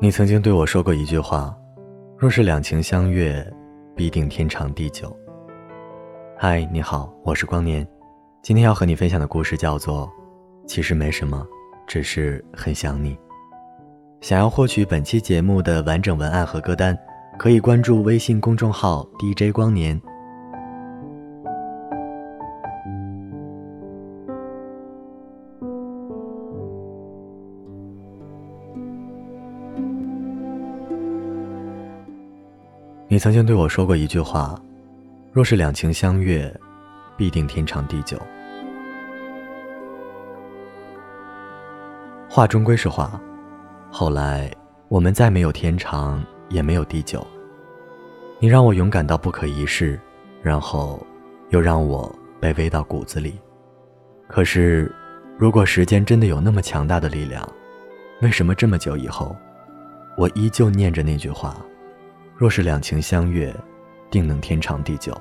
你曾经对我说过一句话：“若是两情相悦，必定天长地久。”嗨，你好，我是光年。今天要和你分享的故事叫做《其实没什么，只是很想你》。想要获取本期节目的完整文案和歌单，可以关注微信公众号 DJ 光年。你曾经对我说过一句话：“若是两情相悦，必定天长地久。”话终归是话，后来我们再没有天长，也没有地久。你让我勇敢到不可一世，然后又让我卑微到骨子里。可是，如果时间真的有那么强大的力量，为什么这么久以后，我依旧念着那句话？若是两情相悦，定能天长地久。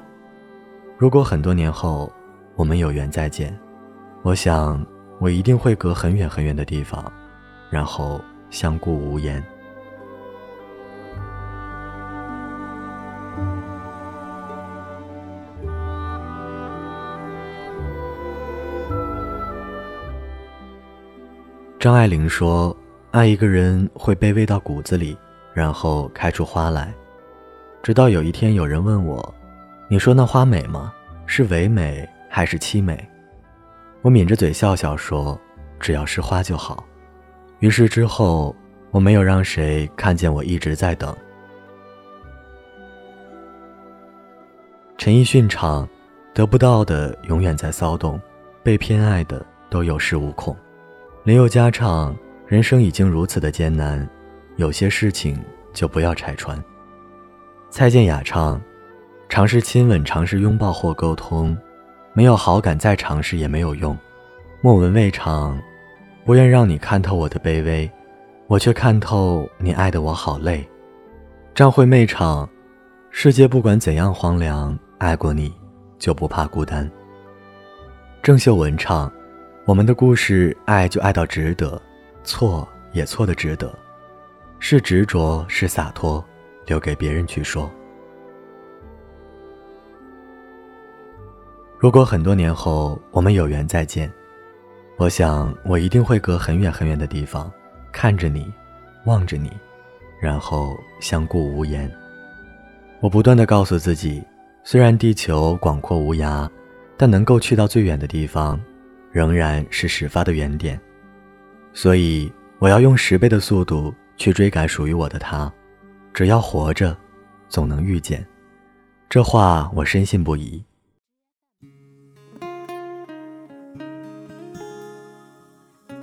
如果很多年后我们有缘再见，我想我一定会隔很远很远的地方，然后相顾无言。张爱玲说：“爱一个人会卑微到骨子里，然后开出花来。”直到有一天，有人问我：“你说那花美吗？是唯美还是凄美？”我抿着嘴笑笑说：“只要是花就好。”于是之后，我没有让谁看见我一直在等。陈奕迅唱：“得不到的永远在骚动，被偏爱的都有恃无恐。”林宥嘉唱：“人生已经如此的艰难，有些事情就不要拆穿。”蔡健雅唱：“尝试亲吻，尝试拥抱或沟通，没有好感再尝试也没有用。”莫文蔚唱：“不愿让你看透我的卑微，我却看透你爱的我好累。”张惠妹唱：“世界不管怎样荒凉，爱过你就不怕孤单。”郑秀文唱：“我们的故事，爱就爱到值得，错也错的值得，是执着是洒脱。”留给别人去说。如果很多年后我们有缘再见，我想我一定会隔很远很远的地方，看着你，望着你，然后相顾无言。我不断的告诉自己，虽然地球广阔无涯，但能够去到最远的地方，仍然是始发的原点。所以我要用十倍的速度去追赶属于我的他。只要活着，总能遇见。这话我深信不疑。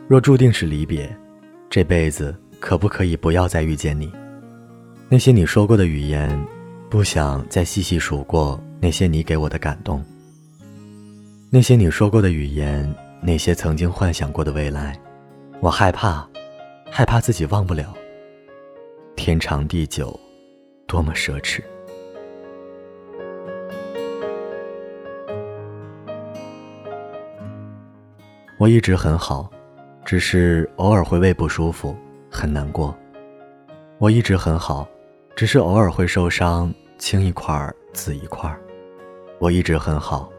若注定是离别，这辈子可不可以不要再遇见你？那些你说过的语言，不想再细细数过那些你给我的感动。那些你说过的语言，那些曾经幻想过的未来，我害怕，害怕自己忘不了。天长地久，多么奢侈。我一直很好，只是偶尔会胃不舒服，很难过。我一直很好，只是偶尔会受伤，青一块儿紫一块儿。我一直很好，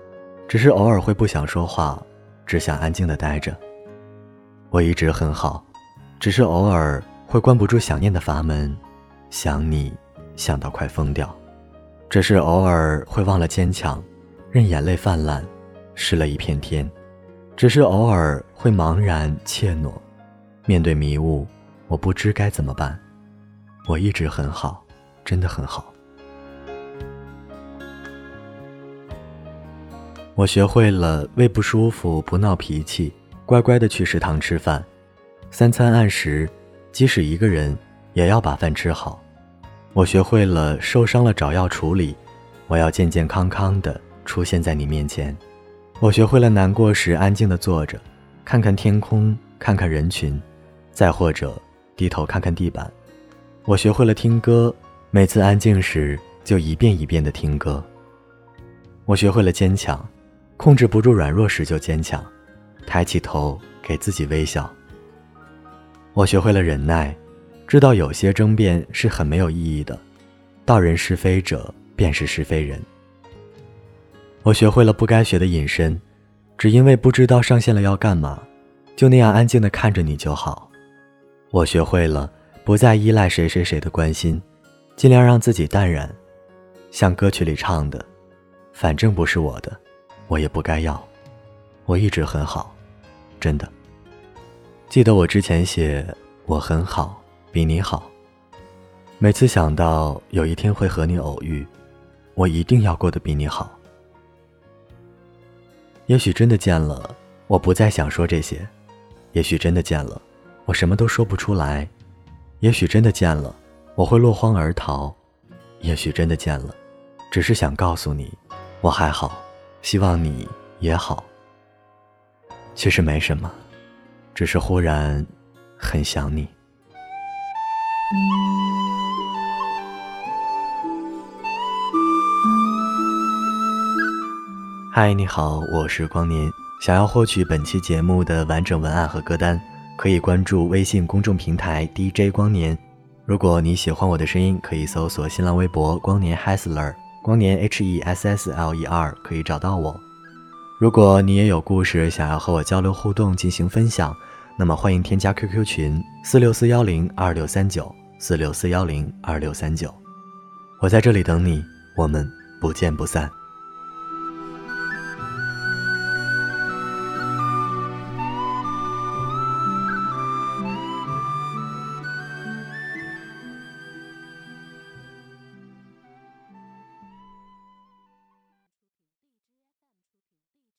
只是偶尔会不想说话，只想安静的待着。我一直很好，只是偶尔。会关不住想念的阀门，想你，想到快疯掉。只是偶尔会忘了坚强，任眼泪泛滥，湿了一片天。只是偶尔会茫然怯懦，面对迷雾，我不知该怎么办。我一直很好，真的很好。我学会了胃不舒服不闹脾气，乖乖的去食堂吃饭，三餐按时。即使一个人，也要把饭吃好。我学会了受伤了找药处理，我要健健康康的出现在你面前。我学会了难过时安静的坐着，看看天空，看看人群，再或者低头看看地板。我学会了听歌，每次安静时就一遍一遍的听歌。我学会了坚强，控制不住软弱时就坚强，抬起头给自己微笑。我学会了忍耐，知道有些争辩是很没有意义的。道人是非者，便是是非人。我学会了不该学的隐身，只因为不知道上线了要干嘛，就那样安静的看着你就好。我学会了不再依赖谁谁谁的关心，尽量让自己淡然，像歌曲里唱的：“反正不是我的，我也不该要。”我一直很好，真的。记得我之前写我很好，比你好。每次想到有一天会和你偶遇，我一定要过得比你好。也许真的见了，我不再想说这些；也许真的见了，我什么都说不出来；也许真的见了，我会落荒而逃；也许真的见了，只是想告诉你，我还好，希望你也好。其实没什么。只是忽然很想你。嗨，你好，我是光年。想要获取本期节目的完整文案和歌单，可以关注微信公众平台 DJ 光年。如果你喜欢我的声音，可以搜索新浪微博“光年 Hessler，光年 H E S S L E R，可以找到我。如果你也有故事想要和我交流互动进行分享，那么欢迎添加 QQ 群四六四幺零二六三九四六四幺零二六三九，我在这里等你，我们不见不散。